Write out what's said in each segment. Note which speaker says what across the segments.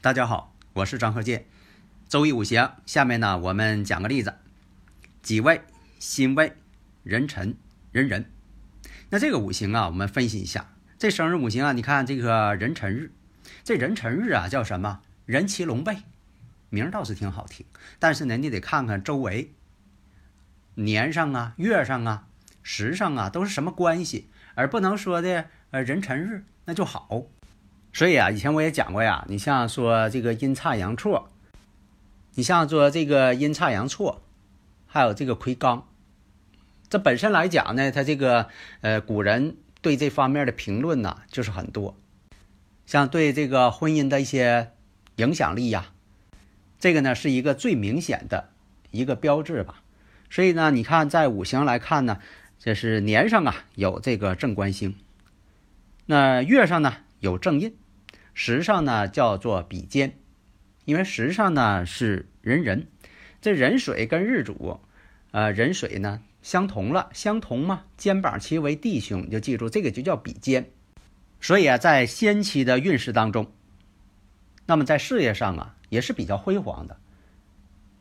Speaker 1: 大家好，我是张鹤剑。周易五行，下面呢我们讲个例子：己未、辛未、壬辰、壬壬。那这个五行啊，我们分析一下。这生日五行啊，你看这个壬辰日，这壬辰日啊叫什么？人骑龙背，名倒是挺好听。但是呢，你得看看周围年上啊、月上啊、时上啊都是什么关系，而不能说的呃壬辰日那就好。所以啊，以前我也讲过呀，你像说这个阴差阳错，你像说这个阴差阳错，还有这个魁罡，这本身来讲呢，它这个呃古人对这方面的评论呢就是很多，像对这个婚姻的一些影响力呀，这个呢是一个最明显的一个标志吧。所以呢，你看在五行来看呢，这是年上啊有这个正官星，那月上呢？有正印，时上呢叫做比肩，因为时上呢是壬壬，这壬水跟日主，呃壬水呢相同了，相同嘛，肩膀齐为弟兄，就记住这个就叫比肩。所以啊，在先期的运势当中，那么在事业上啊也是比较辉煌的，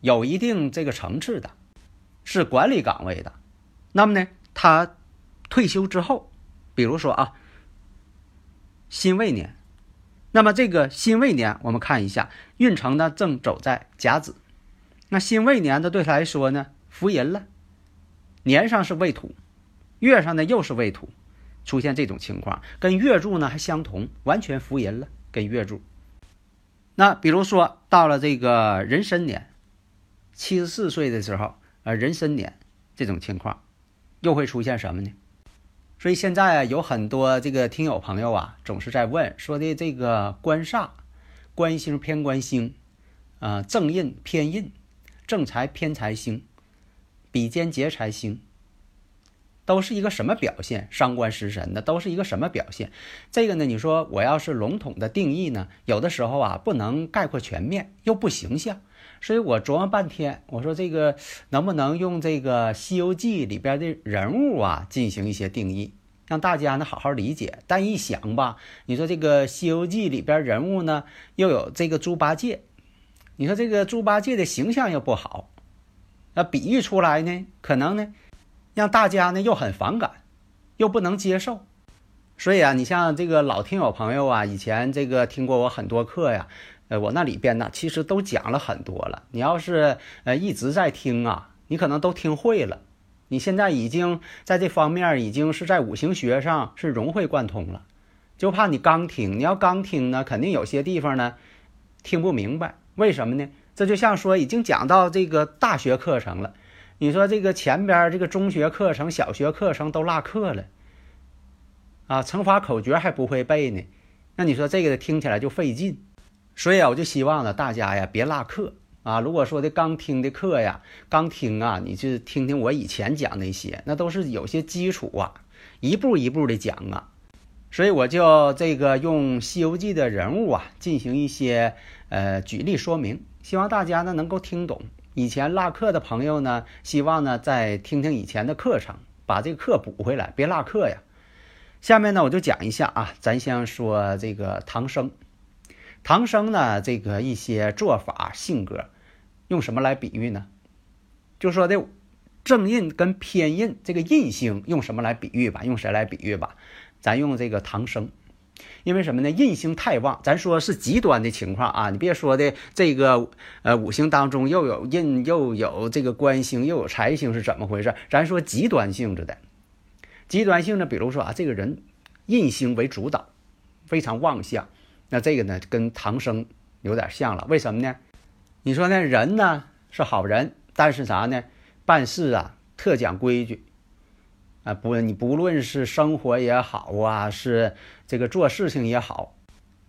Speaker 1: 有一定这个层次的，是管理岗位的。那么呢，他退休之后，比如说啊。辛未年，那么这个辛未年，我们看一下运程呢，正走在甲子。那辛未年的对他来说呢，福银了，年上是未土，月上呢又是未土，出现这种情况，跟月柱呢还相同，完全福银了，跟月柱。那比如说到了这个壬申年，七十四岁的时候，呃，壬申年这种情况，又会出现什么呢？所以现在啊，有很多这个听友朋友啊，总是在问说的这个官煞、官星偏官星，啊正印偏印、正财偏财星、比肩劫财星，都是一个什么表现？伤官食神的都是一个什么表现？这个呢，你说我要是笼统的定义呢，有的时候啊不能概括全面，又不形象，所以我琢磨半天，我说这个能不能用这个《西游记》里边的人物啊进行一些定义？让大家呢好好理解，但一想吧，你说这个《西游记》里边人物呢，又有这个猪八戒，你说这个猪八戒的形象又不好，那比喻出来呢，可能呢，让大家呢又很反感，又不能接受。所以啊，你像这个老听友朋友啊，以前这个听过我很多课呀，呃，我那里边呢其实都讲了很多了。你要是呃一直在听啊，你可能都听会了。你现在已经在这方面已经是在五行学上是融会贯通了，就怕你刚听。你要刚听呢，肯定有些地方呢听不明白。为什么呢？这就像说已经讲到这个大学课程了，你说这个前边这个中学课程、小学课程都落课了，啊，乘法口诀还不会背呢，那你说这个听起来就费劲。所以啊，我就希望呢，大家呀别落课。啊，如果说的刚听的课呀，刚听啊，你就听听我以前讲那些，那都是有些基础啊，一步一步的讲啊，所以我就这个用《西游记》的人物啊，进行一些呃举例说明，希望大家呢能够听懂。以前落课的朋友呢，希望呢再听听以前的课程，把这个课补回来，别落课呀。下面呢我就讲一下啊，咱先说这个唐僧，唐僧呢这个一些做法性格。用什么来比喻呢？就说的正印跟偏印，这个印星用什么来比喻吧？用谁来比喻吧？咱用这个唐僧，因为什么呢？印星太旺，咱说是极端的情况啊！你别说的这个呃五行当中又有印又有这个官星又有财星是怎么回事？咱说极端性质的，极端性的，比如说啊，这个人印星为主导，非常旺相，那这个呢跟唐僧有点像了。为什么呢？你说那人呢是好人，但是啥呢？办事啊特讲规矩啊，不，你不论是生活也好啊，是这个做事情也好，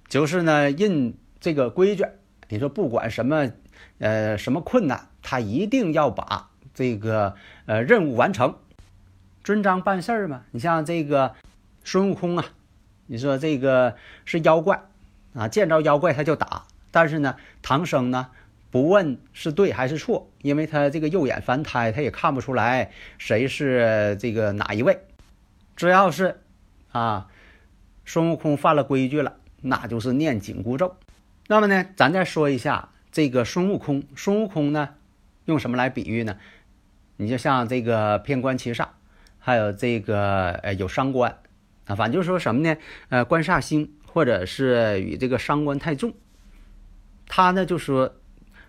Speaker 1: 就是呢印这个规矩。你说不管什么呃什么困难，他一定要把这个呃任务完成，遵章办事儿嘛。你像这个孙悟空啊，你说这个是妖怪啊，见着妖怪他就打，但是呢，唐僧呢？不问是对还是错，因为他这个右眼凡胎，他也看不出来谁是这个哪一位。只要是啊，孙悟空犯了规矩了，那就是念紧箍咒。那么呢，咱再说一下这个孙悟空。孙悟空呢，用什么来比喻呢？你就像这个偏官七煞，还有这个呃有伤官啊，反正就是说什么呢？呃，官煞星或者是与这个伤官太重，他呢就说。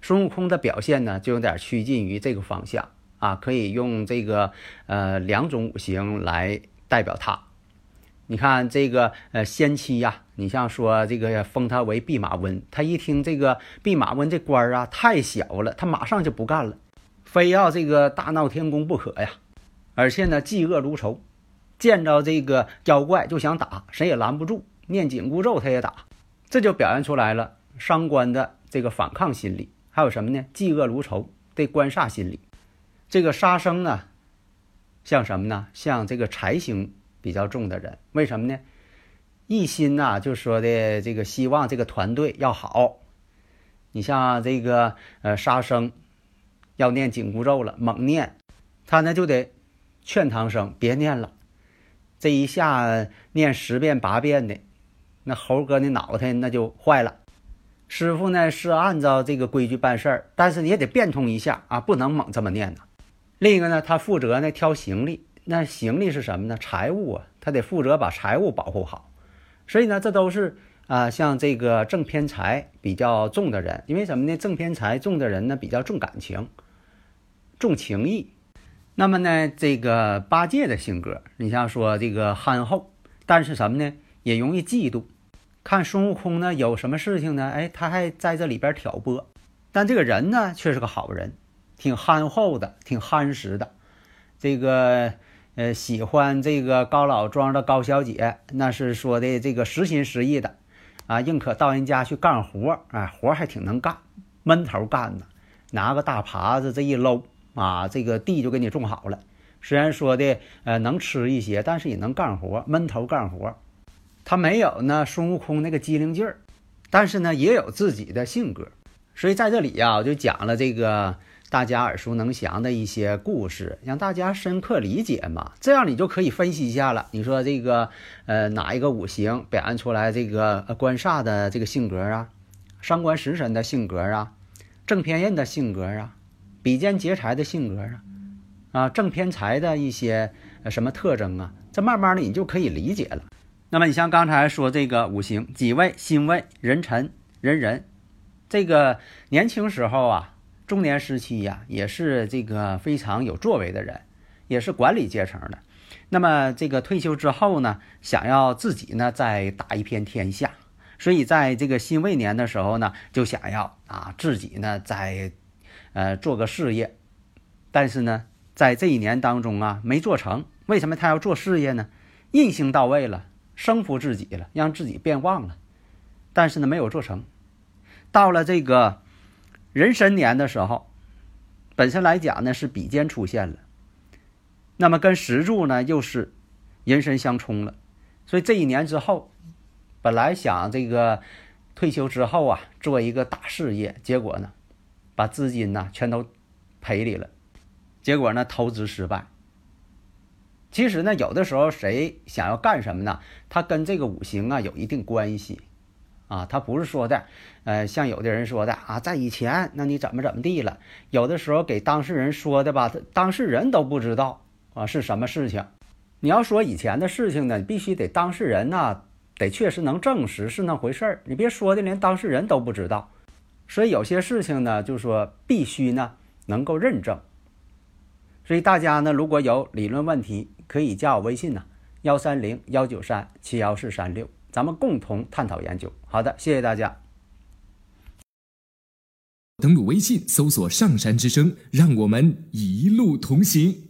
Speaker 1: 孙悟空的表现呢，就有点趋近于这个方向啊，可以用这个呃两种五行来代表他。你看这个呃仙妻呀，你像说这个封他为弼马温，他一听这个弼马温这官儿啊太小了，他马上就不干了，非要这个大闹天宫不可呀。而且呢，嫉恶如仇，见着这个妖怪就想打，谁也拦不住，念紧箍咒他也打，这就表现出来了伤官的这个反抗心理。还有什么呢？嫉恶如仇的官煞心理，这个杀生呢，像什么呢？像这个财星比较重的人，为什么呢？一心呐，就说的这个希望这个团队要好。你像这个呃杀生，要念紧箍咒了，猛念，他呢就得劝唐僧别念了。这一下念十遍八遍的，那猴哥的脑袋那就坏了。师傅呢是按照这个规矩办事儿，但是你也得变通一下啊，不能猛这么念呐。另一个呢，他负责呢挑行李，那行李是什么呢？财物啊，他得负责把财物保护好。所以呢，这都是啊，像这个正偏财比较重的人，因为什么呢？正偏财重的人呢，比较重感情，重情义。那么呢，这个八戒的性格，你像说这个憨厚，但是什么呢？也容易嫉妒。看孙悟空呢，有什么事情呢？哎，他还在这里边挑拨，但这个人呢，却是个好人，挺憨厚的，挺憨实的。这个呃，喜欢这个高老庄的高小姐，那是说的这个实心实意的啊，宁可到人家去干活，哎，活还挺能干，闷头干呢，拿个大耙子这一搂啊，这个地就给你种好了。虽然说的呃能吃一些，但是也能干活，闷头干活。他没有呢，孙悟空那个机灵劲儿，但是呢，也有自己的性格。所以在这里呀，我就讲了这个大家耳熟能详的一些故事，让大家深刻理解嘛。这样你就可以分析一下了。你说这个呃，哪一个五行表现出来这个官煞的这个性格啊，伤官食神的性格啊，正偏印的性格啊，比肩劫财的性格啊，啊，正偏财的一些什么特征啊？这慢慢的你就可以理解了。那么你像刚才说这个五行，己未、辛未、壬辰、壬壬，这个年轻时候啊，中年时期呀，也是这个非常有作为的人，也是管理阶层的。那么这个退休之后呢，想要自己呢再打一片天下，所以在这个辛未年的时候呢，就想要啊自己呢再呃做个事业，但是呢，在这一年当中啊没做成。为什么他要做事业呢？印星到位了。生服自己了，让自己变旺了，但是呢，没有做成。到了这个壬申年的时候，本身来讲呢是比肩出现了，那么跟石柱呢又是人申相冲了，所以这一年之后，本来想这个退休之后啊做一个大事业，结果呢把资金呢全都赔里了，结果呢投资失败。其实呢，有的时候谁想要干什么呢？他跟这个五行啊有一定关系，啊，他不是说的，呃，像有的人说的啊，在以前，那你怎么怎么地了？有的时候给当事人说的吧，当事人都不知道啊是什么事情。你要说以前的事情呢，你必须得当事人呢得确实能证实是那回事儿，你别说的连当事人都不知道。所以有些事情呢，就是说必须呢能够认证。所以大家呢，如果有理论问题，可以加我微信呢，幺三零幺九三七幺四三六，咱们共同探讨研究。好的，谢谢大家。
Speaker 2: 登录微信搜索“上山之声”，让我们一路同行。